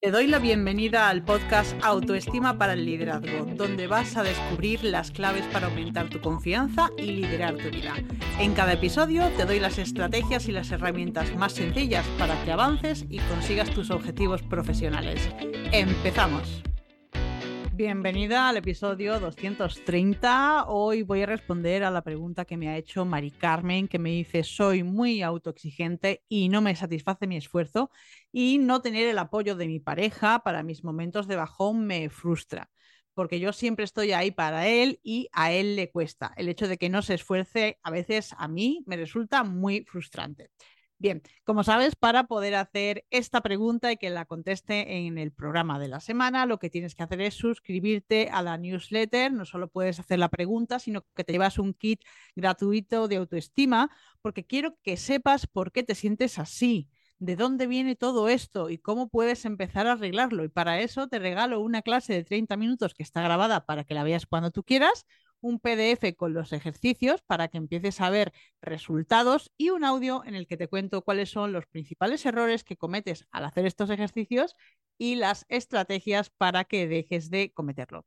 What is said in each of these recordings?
Te doy la bienvenida al podcast Autoestima para el Liderazgo, donde vas a descubrir las claves para aumentar tu confianza y liderar tu vida. En cada episodio te doy las estrategias y las herramientas más sencillas para que avances y consigas tus objetivos profesionales. ¡Empezamos! Bienvenida al episodio 230. Hoy voy a responder a la pregunta que me ha hecho Mari Carmen, que me dice, soy muy autoexigente y no me satisface mi esfuerzo y no tener el apoyo de mi pareja para mis momentos de bajón me frustra, porque yo siempre estoy ahí para él y a él le cuesta. El hecho de que no se esfuerce a veces a mí me resulta muy frustrante. Bien, como sabes, para poder hacer esta pregunta y que la conteste en el programa de la semana, lo que tienes que hacer es suscribirte a la newsletter. No solo puedes hacer la pregunta, sino que te llevas un kit gratuito de autoestima, porque quiero que sepas por qué te sientes así, de dónde viene todo esto y cómo puedes empezar a arreglarlo. Y para eso te regalo una clase de 30 minutos que está grabada para que la veas cuando tú quieras un PDF con los ejercicios para que empieces a ver resultados y un audio en el que te cuento cuáles son los principales errores que cometes al hacer estos ejercicios y las estrategias para que dejes de cometerlo.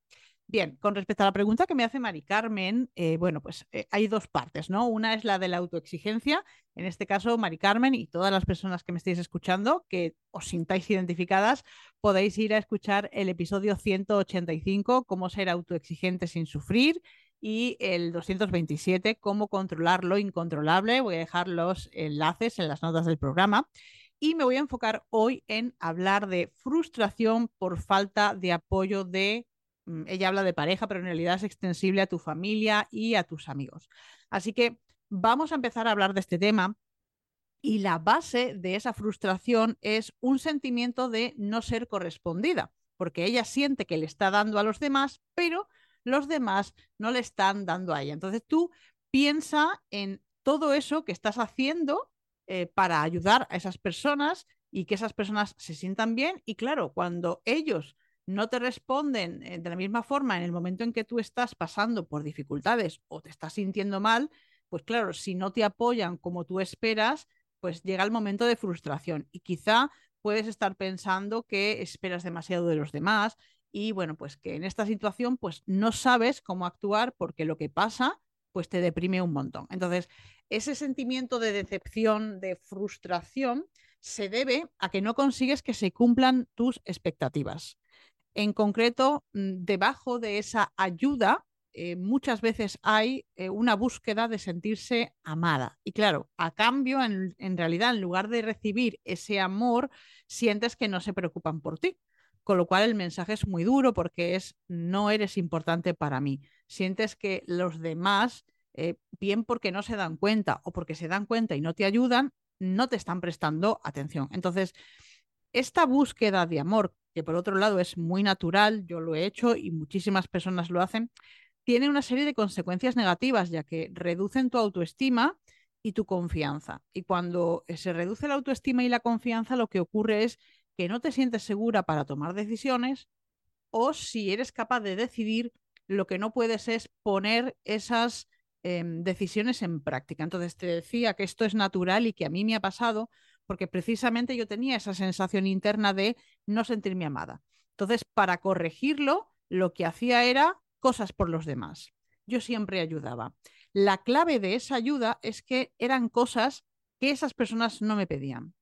Bien, con respecto a la pregunta que me hace Mari Carmen, eh, bueno, pues eh, hay dos partes, ¿no? Una es la de la autoexigencia, en este caso Mari Carmen y todas las personas que me estéis escuchando, que os sintáis identificadas, podéis ir a escuchar el episodio 185, cómo ser autoexigente sin sufrir, y el 227, cómo controlar lo incontrolable. Voy a dejar los enlaces en las notas del programa. Y me voy a enfocar hoy en hablar de frustración por falta de apoyo de ella habla de pareja, pero en realidad es extensible a tu familia y a tus amigos. Así que vamos a empezar a hablar de este tema. Y la base de esa frustración es un sentimiento de no ser correspondida, porque ella siente que le está dando a los demás, pero los demás no le están dando a ella. Entonces tú piensa en todo eso que estás haciendo eh, para ayudar a esas personas y que esas personas se sientan bien. Y claro, cuando ellos no te responden eh, de la misma forma en el momento en que tú estás pasando por dificultades o te estás sintiendo mal, pues claro, si no te apoyan como tú esperas, pues llega el momento de frustración y quizá puedes estar pensando que esperas demasiado de los demás y bueno, pues que en esta situación pues no sabes cómo actuar porque lo que pasa pues te deprime un montón. Entonces, ese sentimiento de decepción, de frustración, se debe a que no consigues que se cumplan tus expectativas. En concreto, mm, debajo de esa ayuda, eh, muchas veces hay eh, una búsqueda de sentirse amada. Y claro, a cambio, en, realidad, en lugar de recibir ese amor, sientes que no se preocupan por ti. Con lo cual el mensaje es muy duro porque es no eres importante para mí. Sientes que los demás, eh, bien porque no se dan cuenta o porque se dan cuenta y no te ayudan, no te están prestando atención. Entonces, esta búsqueda de amor que por otro lado es muy natural, yo lo he hecho y muchísimas personas lo hacen, tiene una serie de consecuencias negativas, ya que reducen tu autoestima y tu confianza. Y cuando se reduce la autoestima y la confianza, lo que ocurre es que no te sientes segura para tomar decisiones o si eres capaz de decidir, lo que no puedes es poner esas em, decisiones en práctica. Entonces te decía que esto es natural y que a mí me ha pasado porque precisamente yo tenía esa sensación interna de no sentirme amada. Entonces, para corregirlo, lo que hacía era cosas por los demás. Yo siempre ayudaba. La clave de esa ayuda es que eran cosas que esas personas no me pedían.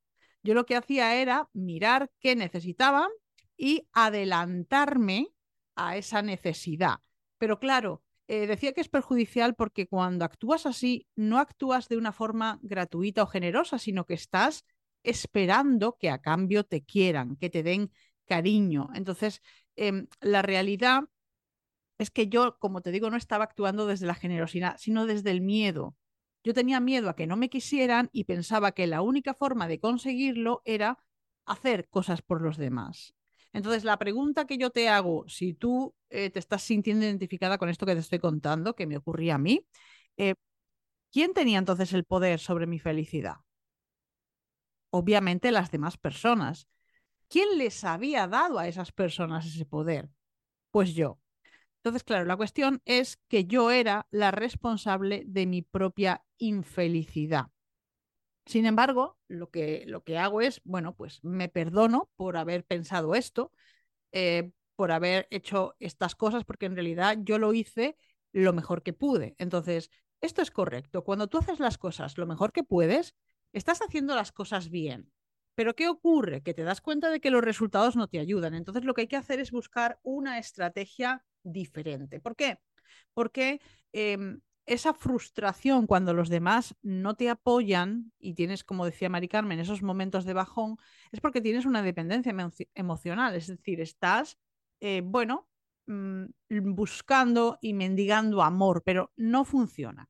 Yo lo que hacía era mirar qué necesitaban y adelantarme a esa necesidad. Pero claro, eh, decía que es perjudicial porque cuando actúas así, no actúas de una forma gratuita o generosa, sino que estás esperando que a cambio te quieran, que te den cariño. Entonces, em, la realidad es que yo, como te digo, no estaba actuando desde la generosidad, sino desde el miedo. Yo tenía miedo a que no me quisieran y pensaba que la única forma de conseguirlo era hacer cosas por los demás. Entonces, la pregunta que yo te hago, si tú eh, te estás sintiendo identificada con esto que te estoy contando, que me ocurría a mí, eh, ¿quién tenía entonces el poder sobre mi felicidad? Obviamente las demás personas. ¿Quién les había dado a esas personas ese poder? Pues yo. Entonces, claro, la cuestión es que yo era la responsable de mi propia infelicidad. Sin embargo, lo que, lo que hago es, bueno, pues me perdono por haber pensado esto, eh, por haber hecho estas cosas, porque en realidad yo lo hice lo mejor que pude. Entonces, esto es correcto. Cuando tú haces las cosas lo mejor que puedes, estás haciendo las cosas bien. Pero ¿qué ocurre? Que te das cuenta de que los resultados no te ayudan. Entonces lo que hay que hacer es buscar una estrategia diferente. ¿Por qué? Porque em, esa frustración cuando los demás no te apoyan y tienes, como decía Mari Carmen, esos momentos de bajón, es porque tienes una dependencia emocional, es decir, estás, eh, bueno, mm, buscando y mendigando amor, pero no funciona.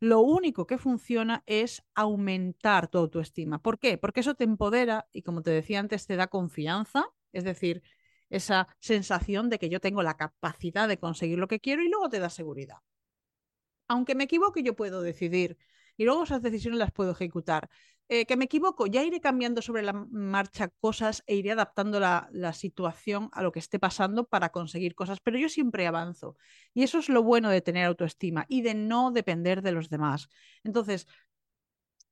Lo único que funciona es aumentar tu autoestima. ¿Por qué? Porque eso te empodera y, como te decía antes, te da confianza, es decir, esa sensación de que yo tengo la capacidad de conseguir lo que quiero y luego te da seguridad aunque me equivoque, yo puedo decidir y luego esas decisiones las puedo ejecutar. Eh, que me equivoco, ya iré cambiando sobre la marcha cosas e iré adaptando la, situación a lo que esté pasando para conseguir cosas, pero yo siempre avanzo. Y eso es lo bueno de tener autoestima y de no depender de los demás. Entonces,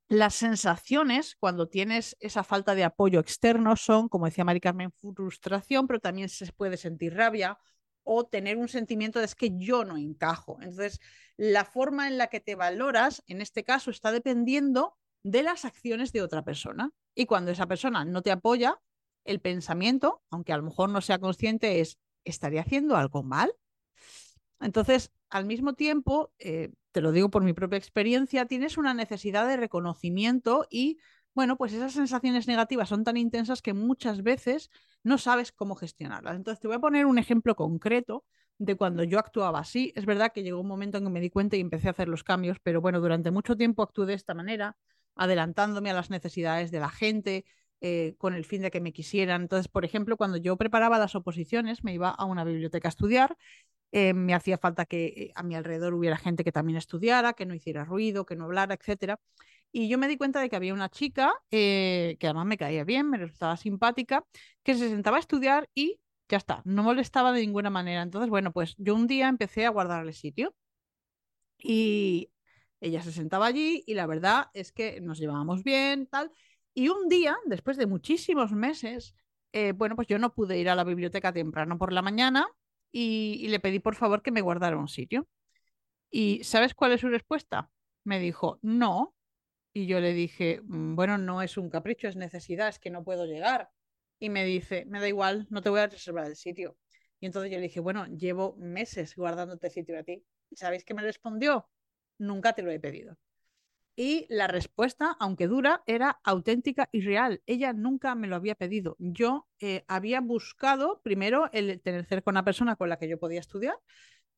las sensaciones cuando tienes esa falta de apoyo externo son, como decía Mari Carmen, frustración, pero también se puede sentir rabia o tener un sentimiento de es que yo no encajo. Entonces, la forma en la que te valoras, en este caso, está dependiendo de las acciones de otra persona. Y cuando esa persona no te apoya, el pensamiento, aunque a lo mejor no sea consciente, es, ¿estaría haciendo algo mal? Entonces, al mismo tiempo, eh, te lo digo por mi propia experiencia, tienes una necesidad de reconocimiento y, bueno, pues esas sensaciones negativas son tan intensas que muchas veces no sabes cómo gestionarlas. Entonces, te voy a poner un ejemplo concreto de cuando yo actuaba así. Es verdad que llegó un momento en que me di cuenta y empecé a hacer los cambios, pero bueno, durante mucho tiempo actué de esta manera, adelantándome a las necesidades de la gente, eh, con el fin de que me quisieran. Entonces, por ejemplo, cuando yo preparaba las oposiciones, me iba a una biblioteca a estudiar. Eh, me hacía falta que eh, a mi alrededor hubiera gente que también estudiara, que no hiciera ruido, que no hablara, etcétera. Y yo me di cuenta de que había una chica que además me caía bien, me resultaba simpática, que se sentaba a estudiar y ya está, no molestaba de ninguna manera. Entonces, bueno, pues yo un día empecé a guardarle sitio y ella se sentaba allí y la verdad es que nos llevábamos bien, tal. Y un día, después de muchísimos meses, eh, bueno, pues yo no pude ir a la biblioteca temprano por la mañana y, le pedí por favor que me guardara un sitio. ¿Y sabes cuál es su respuesta? Me dijo, no. Y yo le dije, mm, bueno, no es un capricho, es necesidad, es que no puedo llegar y me dice, me da igual, no te voy a reservar el sitio. Y entonces yo le dije, bueno, llevo meses guardándote sitio a ti. ¿Sabéis qué me respondió? Nunca te lo he pedido. Y la respuesta, aunque dura, era auténtica y real. Ella nunca me lo había pedido. Yo eh, había buscado primero el tener cerca una persona con la que yo podía estudiar,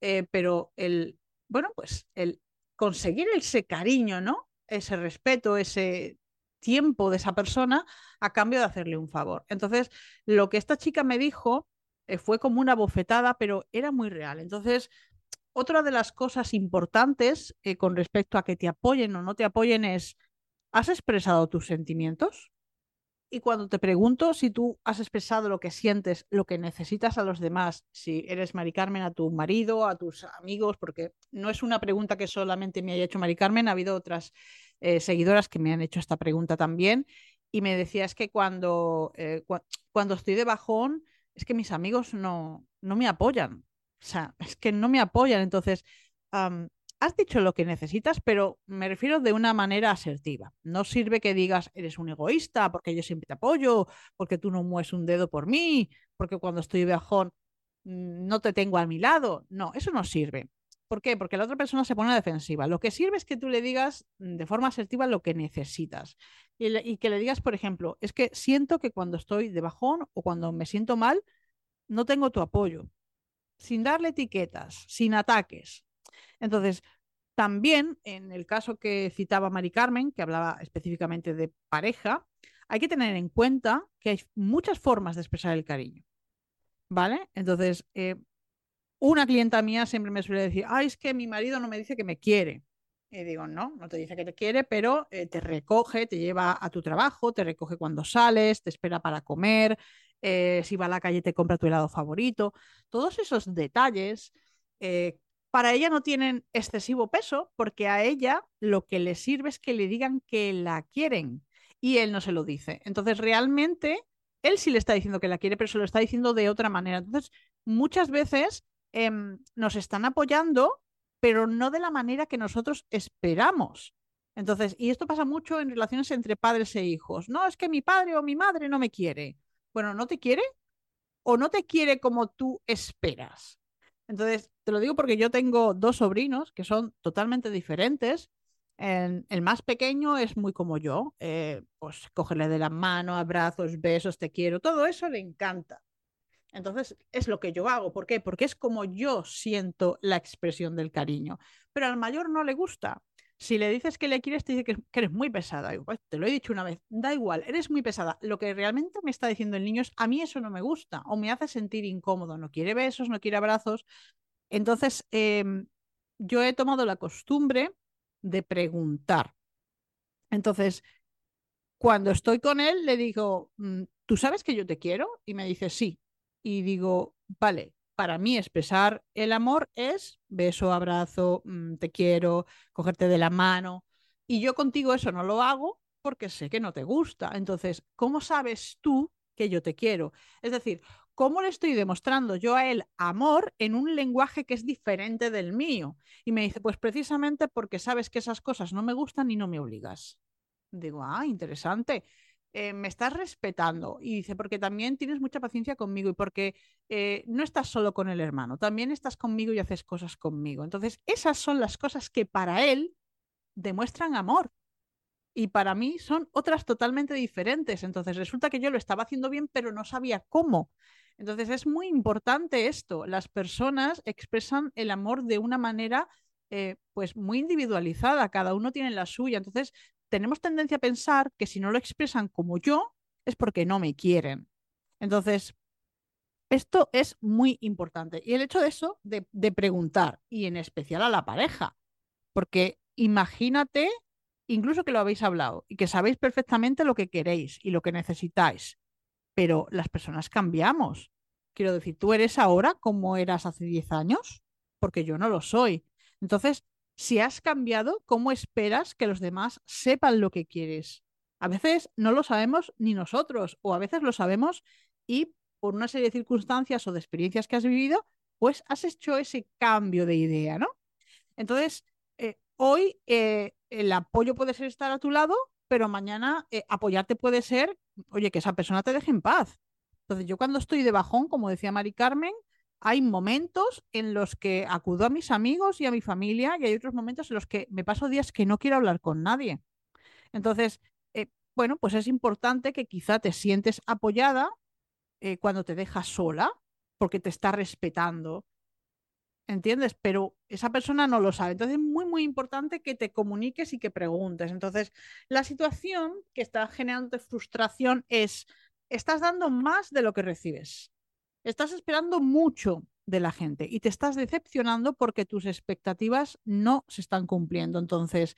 eh, pero el, bueno, pues el conseguir ese cariño, ¿no? Ese respeto, ese tiempo de esa persona a cambio de hacerle un favor. Entonces, lo que esta chica me dijo eh, fue como una bofetada, pero era muy real. Entonces, otra de las cosas importantes eh, con respecto a que te apoyen o no te apoyen es, ¿has expresado tus sentimientos? Y cuando te pregunto si tú has expresado lo que sientes, lo que necesitas a los demás, si eres Mari Carmen, a tu marido, a tus amigos, porque no es una pregunta que solamente me haya hecho Mari Carmen, ha habido otras eh, seguidoras que me han hecho esta pregunta también y me decía es que cuando, eh, cuando estoy de bajón es que mis amigos no, no me apoyan. O sea, es que no me apoyan. Entonces, has dicho lo que necesitas, pero me refiero de una manera asertiva. No sirve que digas, eres un egoísta, porque yo siempre te apoyo, porque tú no mueves un dedo por mí, porque cuando estoy bajón mm, no te tengo a mi lado. No, eso no sirve. ¿Por qué? Porque la otra persona se pone defensiva. Lo que sirve es que tú le digas mm, de forma asertiva lo que necesitas. Y, que le digas, por ejemplo, es que siento que cuando estoy de bajón o cuando me siento mal, no tengo tu apoyo. Sin darle etiquetas, sin ataques. Entonces, también en el caso que citaba Mari Carmen, que hablaba específicamente de pareja, hay que tener en cuenta que hay muchas formas de expresar el cariño. ¿Vale? Entonces, eh, una clienta mía siempre me suele decir, ay, es que mi marido no me dice que me quiere. Y digo, no, no te dice que te quiere, pero eh, te recoge, te lleva a tu trabajo, te recoge cuando sales, te espera para comer, eh, si va a la calle te compra tu helado favorito. Todos esos detalles eh, para ella no tienen excesivo peso porque a ella lo que le sirve es que le digan que la quieren y él no se lo dice. Entonces, realmente, él sí le está diciendo que la quiere, pero se lo está diciendo de otra manera. Entonces, muchas veces em, nos están apoyando, pero no de la manera que nosotros esperamos. Entonces, y esto pasa mucho en relaciones entre padres e hijos. No, es que mi padre o mi madre no me quiere. Bueno, ¿no te quiere? ¿O no te quiere como tú esperas? Entonces, te lo digo porque yo tengo dos sobrinos que son totalmente diferentes. El, más pequeño es muy como yo, eh, pues cogerle de la mano, abrazos, besos, te quiero, todo eso le encanta. Entonces, es lo que yo hago. ¿Por qué? Porque es como yo siento la expresión del cariño. Pero al mayor no le gusta. Si le dices que le quieres, te dice que, eres muy pesada. Pues, te lo he dicho una vez, da igual, eres muy pesada. Lo que realmente me está diciendo el niño es, a mí eso no me gusta o me hace sentir incómodo. No quiere besos, no quiere abrazos. Entonces, em, yo he tomado la costumbre de preguntar. Entonces, cuando estoy con él, le digo, mm, ¿tú sabes que yo te quiero? Y me dice, sí. Y digo, vale, para mí expresar el amor es beso, abrazo, mm, te quiero, cogerte de la mano. Y yo contigo eso no lo hago porque sé que no te gusta. Entonces, ¿cómo sabes tú que yo te quiero? Es decir, ¿cómo le estoy demostrando yo a él amor en un lenguaje que es diferente del mío? Y me dice, pues precisamente porque sabes que esas cosas no me gustan y no me obligas. Digo, ah, interesante. Eh, me estás respetando. Y dice, porque también tienes mucha paciencia conmigo y porque eh, no estás solo con el hermano, también estás conmigo y haces cosas conmigo. Entonces, esas son las cosas que para él demuestran amor. Y para mí son otras totalmente diferentes. Entonces, resulta que yo lo estaba haciendo bien, pero no sabía cómo. Entonces, es muy importante esto. Las personas expresan el amor de una manera eh, pues muy individualizada, cada uno tiene la suya. Entonces, tenemos tendencia a pensar que si no lo expresan como yo, es porque no me quieren. Entonces, esto es muy importante. Y el hecho de eso, de, preguntar, y en especial a la pareja, porque imagínate, incluso que lo habéis hablado y que sabéis perfectamente lo que queréis y lo que necesitáis, pero las personas cambiamos. Quiero decir, tú eres ahora como eras hace 10 años, porque yo no lo soy. Entonces, si has cambiado, ¿cómo esperas que los demás sepan lo que quieres? A veces no lo sabemos ni nosotros, o a veces lo sabemos y por una serie de circunstancias o de experiencias que has vivido, pues has hecho ese cambio de idea, ¿no? Entonces, eh, hoy eh, el apoyo puede ser estar a tu lado, pero mañana eh, apoyarte puede ser, oye, que esa persona te deje en paz. Entonces, yo cuando estoy de bajón, como decía Mari Carmen, hay momentos en los que acudo a mis amigos y a mi familia y hay otros momentos en los que me paso días que no quiero hablar con nadie. Entonces, eh, bueno, pues es importante que quizá te sientes apoyada eh, cuando te dejas sola porque te está respetando. ¿Entiendes? Pero esa persona no lo sabe. Entonces es muy, muy importante que te comuniques y que preguntes. Entonces, la situación que está generando frustración es, estás dando más de lo que recibes estás esperando mucho de la gente y te estás decepcionando porque tus expectativas no se están cumpliendo. Entonces,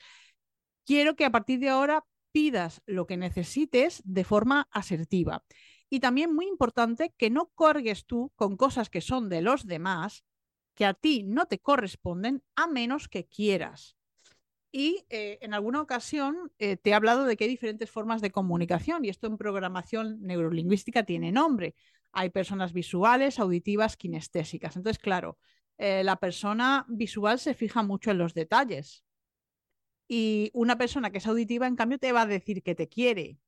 quiero que a partir de ahora pidas lo que necesites de forma asertiva. Y también muy importante que no corgues tú con cosas que son de los demás, que a ti no te corresponden, a menos que quieras. Y eh, en alguna ocasión eh, te he hablado de que hay diferentes formas de comunicación y esto en programación neurolingüística tiene nombre hay personas visuales, auditivas, kinestésicas. Entonces, claro, eh, la persona visual se fija mucho en los detalles. Y una persona que es auditiva, en cambio, te va a decir que te quiere.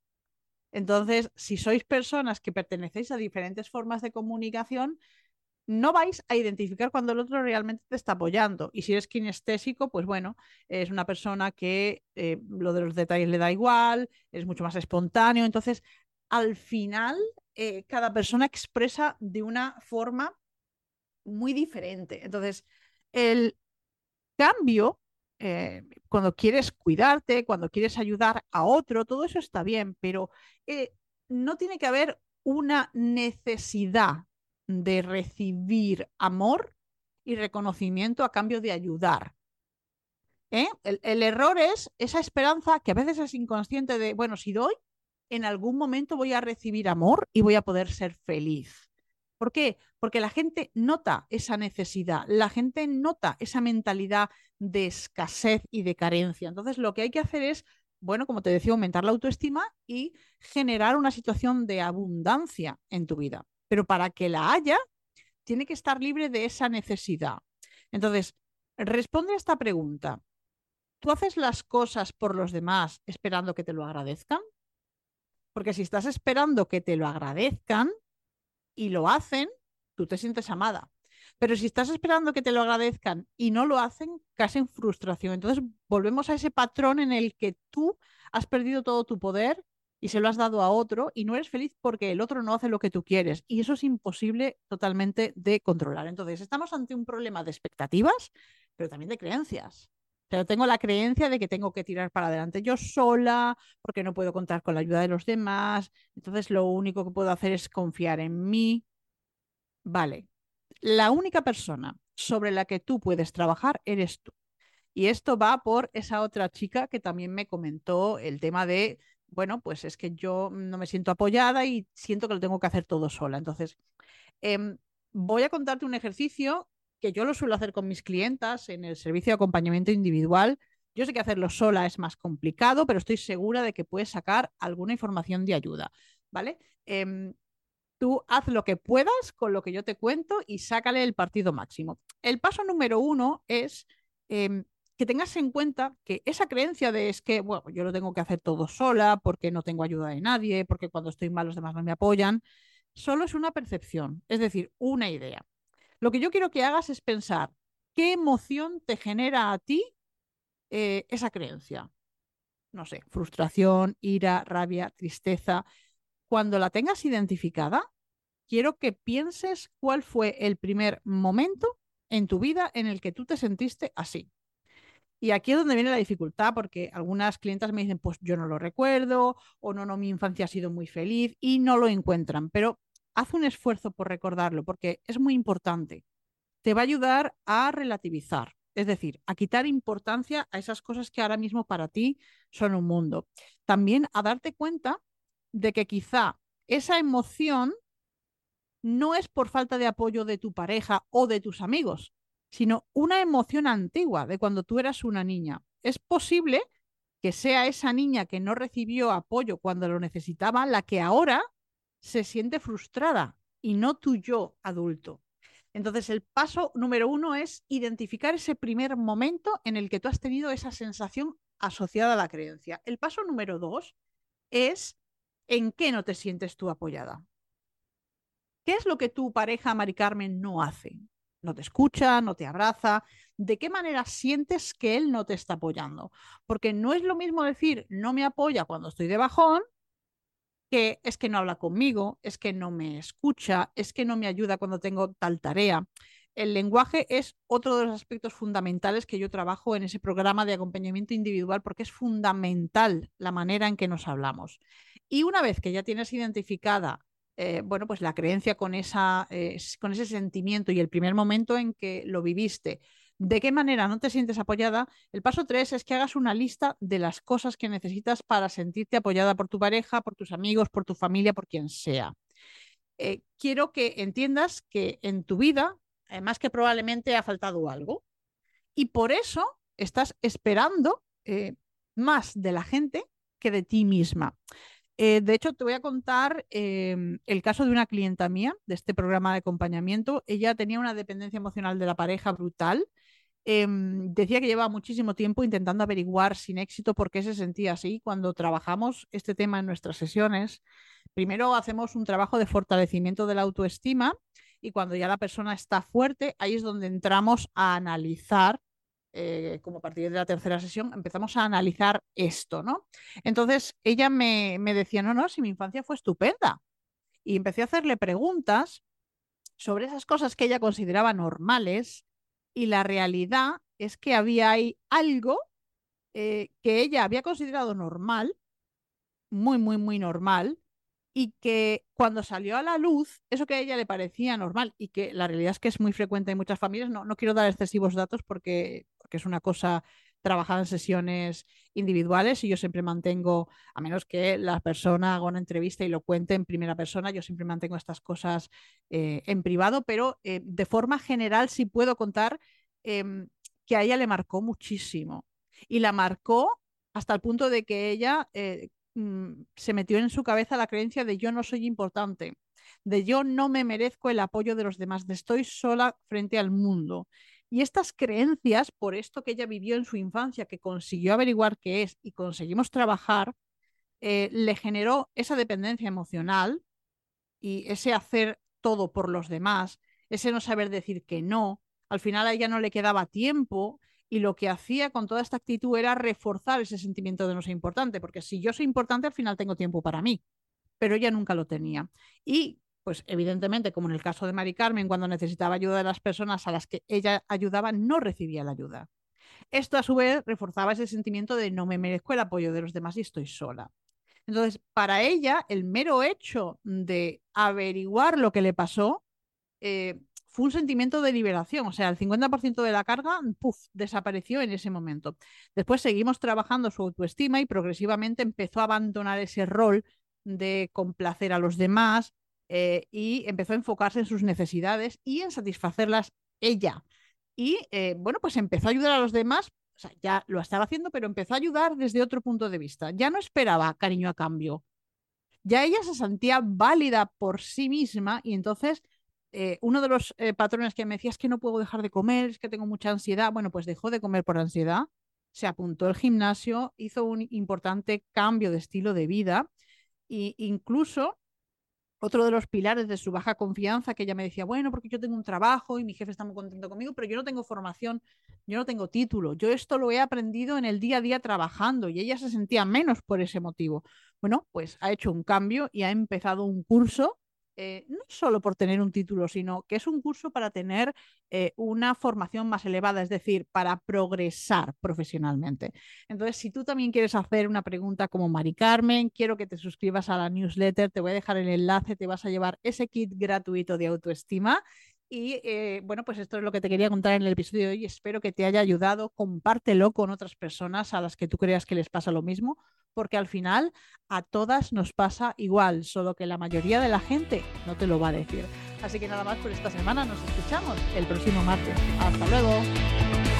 Entonces, si sois personas que pertenecéis a diferentes formas de comunicación, no vais a identificar cuando el otro realmente te está apoyando. Y si eres kinestésico, pues bueno, es una persona que eh, lo de los detalles le da igual, es mucho más espontáneo. Entonces, al final eh, cada persona expresa de una forma muy diferente. Entonces, el cambio eh, cuando quieres cuidarte, cuando quieres ayudar a otro, todo eso está bien, pero no tiene que haber una necesidad de recibir amor y reconocimiento a cambio de ayudar. ¿eh? El, error es esa esperanza que a veces es inconsciente de, bueno, si doy, en algún momento voy a recibir amor y voy a poder ser feliz. ¿Por qué? Porque la gente nota esa necesidad, la gente nota esa mentalidad de escasez y de carencia. Entonces, lo que hay que hacer es, bueno, como te decía, aumentar la autoestima y generar una situación de abundancia en tu vida. Pero para que la haya, tiene que estar libre de esa necesidad. Entonces, responde a esta pregunta. ¿Tú haces las cosas por los demás esperando que te lo agradezcan? Porque si estás esperando que te lo agradezcan y lo hacen, tú te sientes amada. Pero si estás esperando que te lo agradezcan y no lo hacen, casi en frustración. Entonces volvemos a ese patrón en el que tú has perdido todo tu poder y se lo has dado a otro y no eres feliz porque el otro no hace lo que tú quieres. Y eso es imposible totalmente de controlar. Entonces estamos ante un problema de expectativas, pero también de creencias. Pero tengo la creencia de que tengo que tirar para adelante yo sola, porque no puedo contar con la ayuda de los demás. Entonces lo único que puedo hacer es confiar en mí. Vale, la única persona sobre la que tú puedes trabajar eres tú. Y esto va por esa otra chica que también me comentó el tema de, bueno, pues es que yo no me siento apoyada y siento que lo tengo que hacer todo sola. Entonces, em, voy a contarte un ejercicio que yo lo suelo hacer con mis clientas en el servicio de acompañamiento individual. Yo sé que hacerlo sola es más complicado, pero estoy segura de que puedes sacar alguna información de ayuda, ¿vale? Em, Tú haz lo que puedas con lo que yo te cuento y sácale el partido máximo. El paso número uno es em, que tengas en cuenta que esa creencia de es que, bueno, yo lo tengo que hacer todo sola porque no tengo ayuda de nadie, porque cuando estoy mal los demás no me apoyan, solo es una percepción, es decir, una idea. Lo que yo quiero que hagas es pensar qué emoción te genera a ti eh, esa creencia. No sé, frustración, ira, rabia, tristeza. Cuando la tengas identificada, quiero que pienses cuál fue el primer momento en tu vida en el que tú te sentiste así. Y aquí es donde viene la dificultad, porque algunas clientas me dicen, pues yo no lo recuerdo, o no, no, mi infancia ha sido muy feliz y no lo encuentran. Pero haz un esfuerzo por recordarlo, porque es muy importante. Te va a ayudar a relativizar, es decir, a quitar importancia a esas cosas que ahora mismo para ti son un mundo. También a darte cuenta de que quizá esa emoción no es por falta de apoyo de tu pareja o de tus amigos, sino una emoción antigua de cuando tú eras una niña. Es posible que sea esa niña que no recibió apoyo cuando lo necesitaba la que ahora se siente frustrada y no tu yo adulto. Entonces, el paso número uno es identificar ese primer momento en el que tú has tenido esa sensación asociada a la creencia. El paso número dos es en qué no te sientes tú apoyada. ¿Qué es lo que tu pareja, Mari Carmen, no hace? No te escucha, no te abraza. ¿De qué manera sientes que él no te está apoyando? Porque no es lo mismo decir no me apoya cuando estoy de bajón que es que no habla conmigo, es que no me escucha, es que no me ayuda cuando tengo tal tarea. El lenguaje es otro de los aspectos fundamentales que yo trabajo en ese programa de acompañamiento individual porque es fundamental la manera en que nos hablamos. Y una vez que ya tienes identificada eh, bueno, pues la creencia con, esa, eh, con ese sentimiento y el primer momento en que lo viviste, de qué manera no te sientes apoyada, el paso tres es que hagas una lista de las cosas que necesitas para sentirte apoyada por tu pareja, por tus amigos, por tu familia, por quien sea. Eh, quiero que entiendas que en tu vida, además que probablemente ha faltado algo, y por eso estás esperando más de la gente que de ti misma. Eh, de hecho, te voy a contar em, el caso de una clienta mía de este programa de acompañamiento. Ella tenía una dependencia emocional de la pareja brutal. Em, decía que lleva muchísimo tiempo intentando averiguar sin éxito por qué se sentía así. Cuando trabajamos este tema en nuestras sesiones, primero hacemos un trabajo de fortalecimiento de la autoestima y cuando ya la persona está fuerte, ahí es donde entramos a analizar eh, como a partir de la tercera sesión, empezamos a analizar esto, ¿no? Entonces ella me, decía, no, no, si mi infancia fue estupenda. Y empecé a hacerle preguntas sobre esas cosas que ella consideraba normales y la realidad es que había ahí algo eh, que ella había considerado normal, muy, muy, muy normal, y que cuando salió a la luz, eso que a ella le parecía normal y que la realidad es que es muy frecuente en muchas familias, no, no quiero dar excesivos datos porque, porque es una cosa trabajada en sesiones individuales y yo siempre mantengo, a menos que la persona haga una entrevista y lo cuente en primera persona, yo siempre mantengo estas cosas eh, en privado, pero eh, de forma general sí puedo contar em, que a ella le marcó muchísimo y la marcó hasta el punto de que ella eh, mm, se metió en su cabeza la creencia de yo no soy importante, de yo no me merezco el apoyo de los demás, de estoy sola frente al mundo. Y estas creencias, por esto que ella vivió en su infancia, que consiguió averiguar qué es y conseguimos trabajar, eh, le generó esa dependencia emocional y ese hacer todo por los demás, ese no saber decir que no. Al final a ella no le quedaba tiempo y lo que hacía con toda esta actitud era reforzar ese sentimiento de no ser importante, porque si yo soy importante, al final tengo tiempo para mí, pero ella nunca lo tenía. Y pues evidentemente, como en el caso de Mari Carmen, cuando necesitaba ayuda de las personas a las que ella ayudaba, no recibía la ayuda. Esto a su vez reforzaba ese sentimiento de no me merezco el apoyo de los demás y estoy sola. Entonces, para ella, el mero hecho de averiguar lo que le pasó eh, fue un sentimiento de liberación, o sea, el 50% de la carga, puff, desapareció en ese momento. Después seguimos trabajando su autoestima y progresivamente empezó a abandonar ese rol de complacer a los demás eh, y empezó a enfocarse en sus necesidades y en satisfacerlas ella. Y eh, bueno, pues empezó a ayudar a los demás, ya lo estaba haciendo, pero empezó a ayudar desde otro punto de vista. Ya no esperaba cariño a cambio. Ya ella se sentía válida por sí misma y entonces eh, uno de los patrones que me decía es que no puedo dejar de comer, es que tengo mucha ansiedad. Bueno, pues dejó de comer por ansiedad, se apuntó al gimnasio, hizo un importante cambio de estilo de vida e incluso otro de los pilares de su baja confianza, que ella me decía, bueno, porque yo tengo un trabajo y mi jefe está muy contento conmigo, pero yo no tengo formación, yo no tengo título, yo esto lo he aprendido en el día a día trabajando y ella se sentía menos por ese motivo. Bueno, pues ha hecho un cambio y ha empezado un curso eh, no solo por tener un título, sino que es un curso para tener eh, una formación más elevada, es decir, para progresar profesionalmente. Entonces, si tú también quieres hacer una pregunta como Mari Carmen, quiero que te suscribas a la newsletter, te voy a dejar el enlace, te vas a llevar ese kit gratuito de autoestima y eh, bueno, pues esto es lo que te quería contar en el episodio de hoy. Espero que te haya ayudado. Compártelo con otras personas a las que tú creas que les pasa lo mismo, porque al final a todas nos pasa igual, solo que la mayoría de la gente no te lo va a decir. Así que nada más por esta semana. Nos escuchamos el próximo martes. Hasta luego.